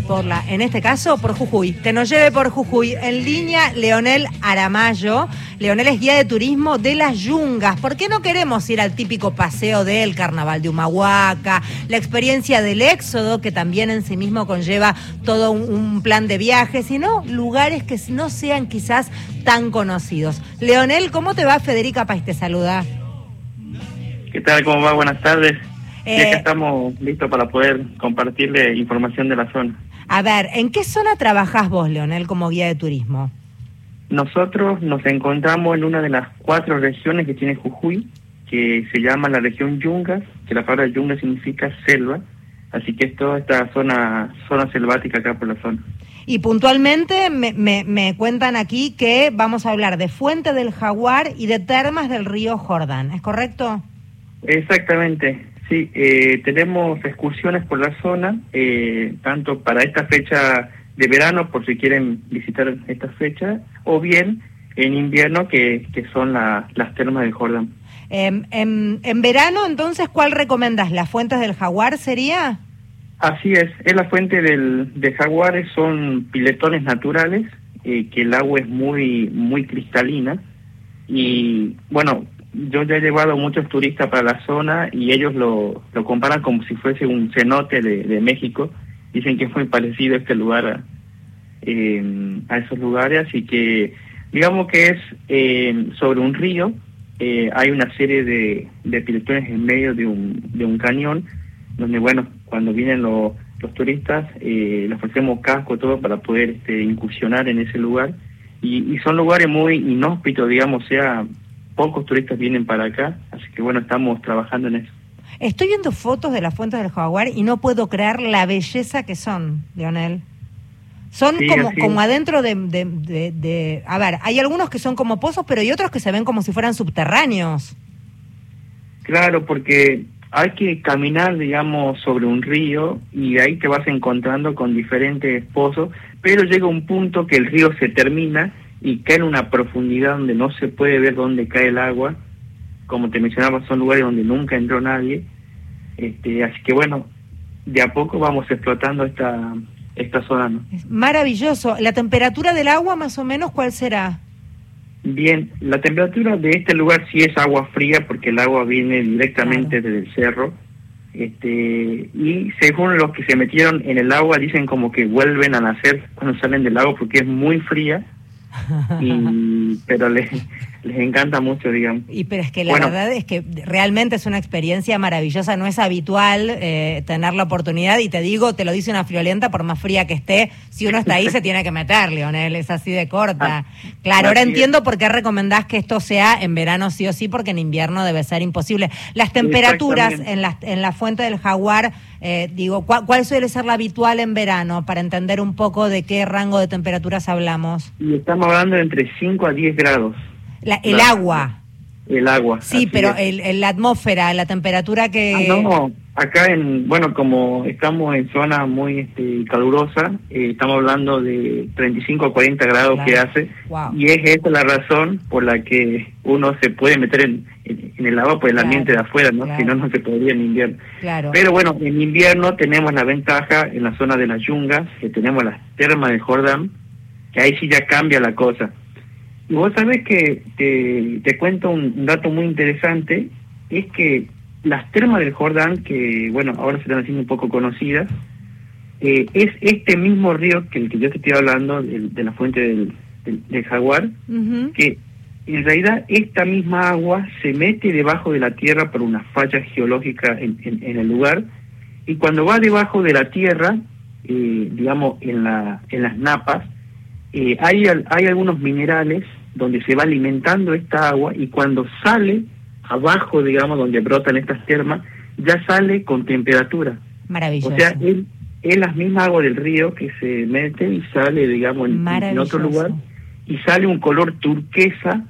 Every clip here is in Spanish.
por la, en este caso, por Jujuy. Que nos lleve por Jujuy. En línea, Leonel Aramayo. Leonel es guía de turismo de las Yungas. ¿Por qué no queremos ir al típico paseo del Carnaval de Humahuaca, la experiencia del éxodo, que también en sí mismo conlleva todo un, un plan de viaje, sino lugares que no sean quizás tan conocidos? Leonel, ¿cómo te va? Federica País te saluda. ¿Qué tal? ¿Cómo va? Buenas tardes. Eh, ya que estamos listos para poder compartirle información de la zona. A ver, ¿en qué zona trabajás vos, Leonel, como guía de turismo? Nosotros nos encontramos en una de las cuatro regiones que tiene Jujuy, que se llama la región Yungas, que la palabra Yunga significa selva, así que es toda esta zona, zona selvática acá por la zona. Y puntualmente me, me, me, cuentan aquí que vamos a hablar de Fuente del Jaguar y de termas del río Jordán, ¿es correcto? Exactamente, sí. Eh, tenemos excursiones por la zona, eh, tanto para esta fecha de verano, por si quieren visitar esta fecha, o bien en invierno, que, que son la, las termas del Jordán. en, en, verano, entonces, ¿cuál recomendas? ¿Las fuentes del jaguar sería? Así es, es la fuente del, de jaguares, son piletones naturales, eh, que el agua es muy, muy cristalina. Y bueno, yo ya he llevado muchos turistas para la zona y ellos lo, lo comparan como si fuese un cenote de, México. Dicen que es muy parecido este lugar a, eh, a esos lugares, así que digamos que es eh, sobre un río, eh, hay una serie de, de en medio de un, de un cañón, donde bueno, cuando vienen los, los turistas, eh, les ofrecemos casco, todo para poder este, incursionar en ese lugar. Y, y son lugares muy inhóspitos, digamos, sea, pocos turistas vienen para acá, así que bueno, estamos trabajando en eso. Estoy viendo fotos de las fuentes del jaguar y no puedo creer la belleza que son, Leonel. Son Sí, como, como adentro de, de, de- de- A ver, hay algunos que son como pozos, pero hay otros que se ven como si fueran subterráneos. Claro, porque hay que caminar, digamos, sobre un río y ahí te vas encontrando con diferentes pozos, pero llega un punto que el río se termina y cae en una profundidad donde no se puede ver dónde cae el agua. Como te mencionaba, son lugares donde nunca entró nadie. Este, así que bueno, de a poco vamos explotando esta esta zona. ¿no? Es maravilloso. ¿La temperatura del agua más o menos cuál será? Bien, la temperatura de este lugar sí es agua fría porque el agua viene directamente desde el cerro. Este, y según los que se metieron en el agua dicen como que vuelven a nacer cuando salen del agua porque es muy fría. Y, pero les, les encanta mucho, digamos. Y pero es que la Bueno. verdad es que realmente es una experiencia maravillosa, no es habitual eh, tener la oportunidad y te digo, te lo dice una friolenta, por más fría que esté, si uno está ahí se tiene que meter, Leonel, es así de corta. Ah, claro, ahora entiendo por qué recomendás que esto sea en verano sí o sí, porque en invierno debe ser imposible. Las temperaturas en la, en la fuente del jaguar, eh, digo, ¿cuál, ¿cuál suele ser la habitual en verano para entender un poco de qué rango de temperaturas hablamos? Y estamos hablando de entre 5 a 10 grados La- el La- agua. el agua. Sí, pero el, el- la atmósfera, la temperatura que... Ah, no, acá en, bueno, como estamos en zona muy este, calurosa, eh, estamos hablando de 35 a 40 grados Claro. que hace, Wow. y es esa la razón por la que uno se puede meter en, en, en el agua por el Claro, ambiente de afuera, ¿no? claro. Si no, no se podría en invierno. Claro. Pero bueno, en invierno tenemos la ventaja en la zona de las yungas, que tenemos las termas de Jordán, que ahí sí ya cambia la cosa. Y vos sabés que te, te cuento un, dato muy interesante, es que las termas del Jordán, que bueno, ahora se están haciendo un poco conocidas, eh, es este mismo río que el que yo te estoy hablando, del- de, la fuente del, del, del jaguar, que en realidad esta misma agua se mete debajo de la tierra por una falla geológica en, en- en el lugar y cuando va debajo de la tierra, eh, digamos en, la, en las napas, eh, hay, hay algunos minerales donde se va alimentando esta agua y cuando sale abajo, digamos, donde brotan estas termas, ya sale con temperatura. Maravilloso. O sea, es, es la misma agua del río que se mete y sale, digamos, en, otro lugar y sale un color turquesa,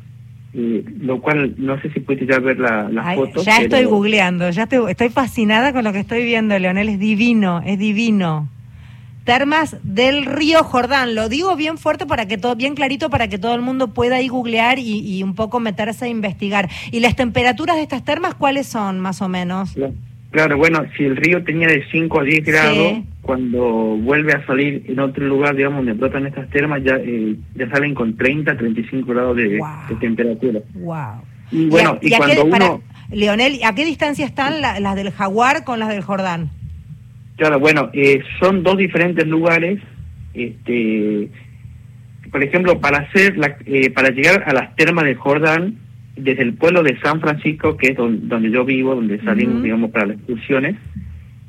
eh, lo cual no sé si puedes ya ver la, las Ay, fotos. ya pero- estoy googleando, ya estoy, estoy fascinada con lo que estoy viendo, Leonel, es divino, es divino. Termas del río Jordán, lo digo bien fuerte para que todo, bien clarito para que todo el mundo pueda ahí googlear y, y un poco meterse a investigar. ¿Y las temperaturas de estas termas cuáles son, más o menos? La- Claro, bueno, si el río tenía de 5 a 10 grados, cuando vuelve a salir en otro lugar, digamos, donde brotan estas termas, ya eh, ya salen con 30, 35 grados de, temperatura. Wow. Y bueno, y, cuando uno... Leonel, ¿a qué distancia están las del Jaguar con las del Jordán? Claro, bueno, eh, son dos diferentes lugares. Este, por ejemplo, para hacer la, eh, para llegar a las termas del Jordán, desde el pueblo de San Francisco, que es donde, yo vivo, donde salimos, digamos, para las excursiones,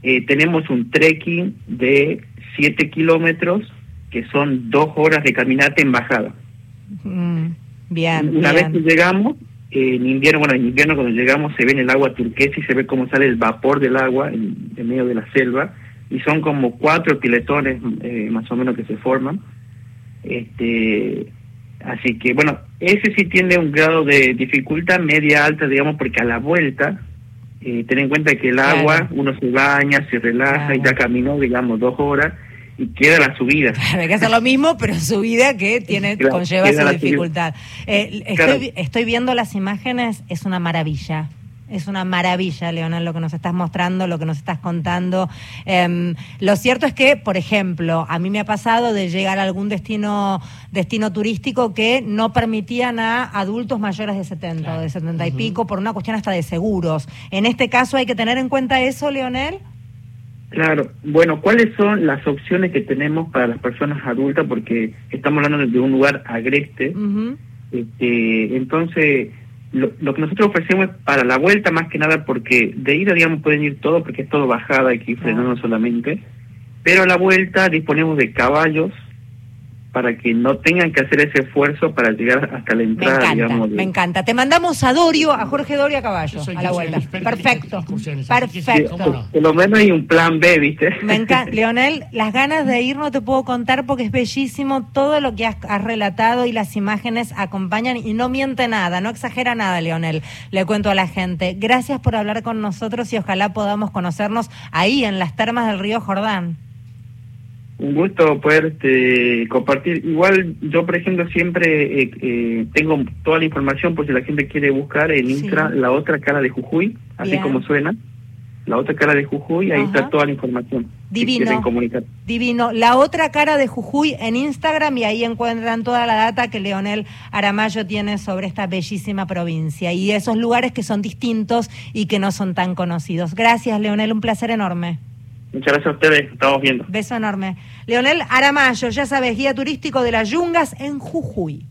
eh, tenemos un trekking de 7 kilómetros, que son dos horas de caminata en bajada. Mm, bien. Una vez que llegamos, en invierno, bueno, en invierno cuando llegamos se ve en el agua turquesa y se ve cómo sale el vapor del agua en, medio de la selva, y son como cuatro piletones eh, más o menos que se forman. Este, Así que, bueno, ese sí tiene un grado de dificultad media alta, digamos, porque a la vuelta, eh, ten en cuenta que el agua, uno se baña, se relaja y ya caminó, digamos, dos horas queda la subida. hay que hacer lo mismo, pero subida que tiene conlleva su dificultad. Eh, estoy, estoy viendo las imágenes, es una maravilla. Es una maravilla, Leonel, lo que nos estás mostrando, lo que nos estás contando. Em, lo cierto es que, por ejemplo, a mí me ha pasado de llegar a algún destino, destino turístico que no permitían a adultos mayores de 70 o de 70 y pico por una cuestión hasta de seguros. En este caso, ¿hay que tener en cuenta eso, Leonel? Claro, bueno, ¿cuáles son las opciones que tenemos para las personas adultas? Porque estamos hablando de un lugar agreste. este, entonces lo, que nosotros ofrecemos es para la vuelta más que nada porque de ida, digamos, pueden ir todo porque es todo bajada, hay que ir frenando solamente, pero a la vuelta disponemos de caballos para que no tengan que hacer ese esfuerzo para llegar hasta la entrada. Me encanta, me encanta. Te mandamos a Dorio, a Jorge Dorio a caballo, a la vuelta. Perfecto, perfecto. Por lo menos hay un plan B, ¿viste? Me encanta. Leonel, las ganas de ir no te puedo contar porque es bellísimo todo lo que has, relatado y las imágenes acompañan y no miente nada, no exagera nada, Leonel. Le cuento a la gente. Gracias por hablar con nosotros y ojalá podamos conocernos ahí en las termas del río Jordán un gusto poder este, compartir. Igual yo, por ejemplo, siempre eh, eh, tengo toda la información por si la gente quiere buscar en Intra la otra cara de Jujuy, así como suena. La otra cara de Jujuy, ahí está toda la información. Divino. Divino. La otra cara de Jujuy en Instagram y ahí encuentran toda la data que Leonel Aramayo tiene sobre esta bellísima provincia y esos lugares que son distintos y que no son tan conocidos. Gracias, Leonel, un placer enorme. Muchas gracias a ustedes, estamos viendo. Beso enorme. Leonel Aramayo, ya sabes, guía turístico de las Yungas en Jujuy.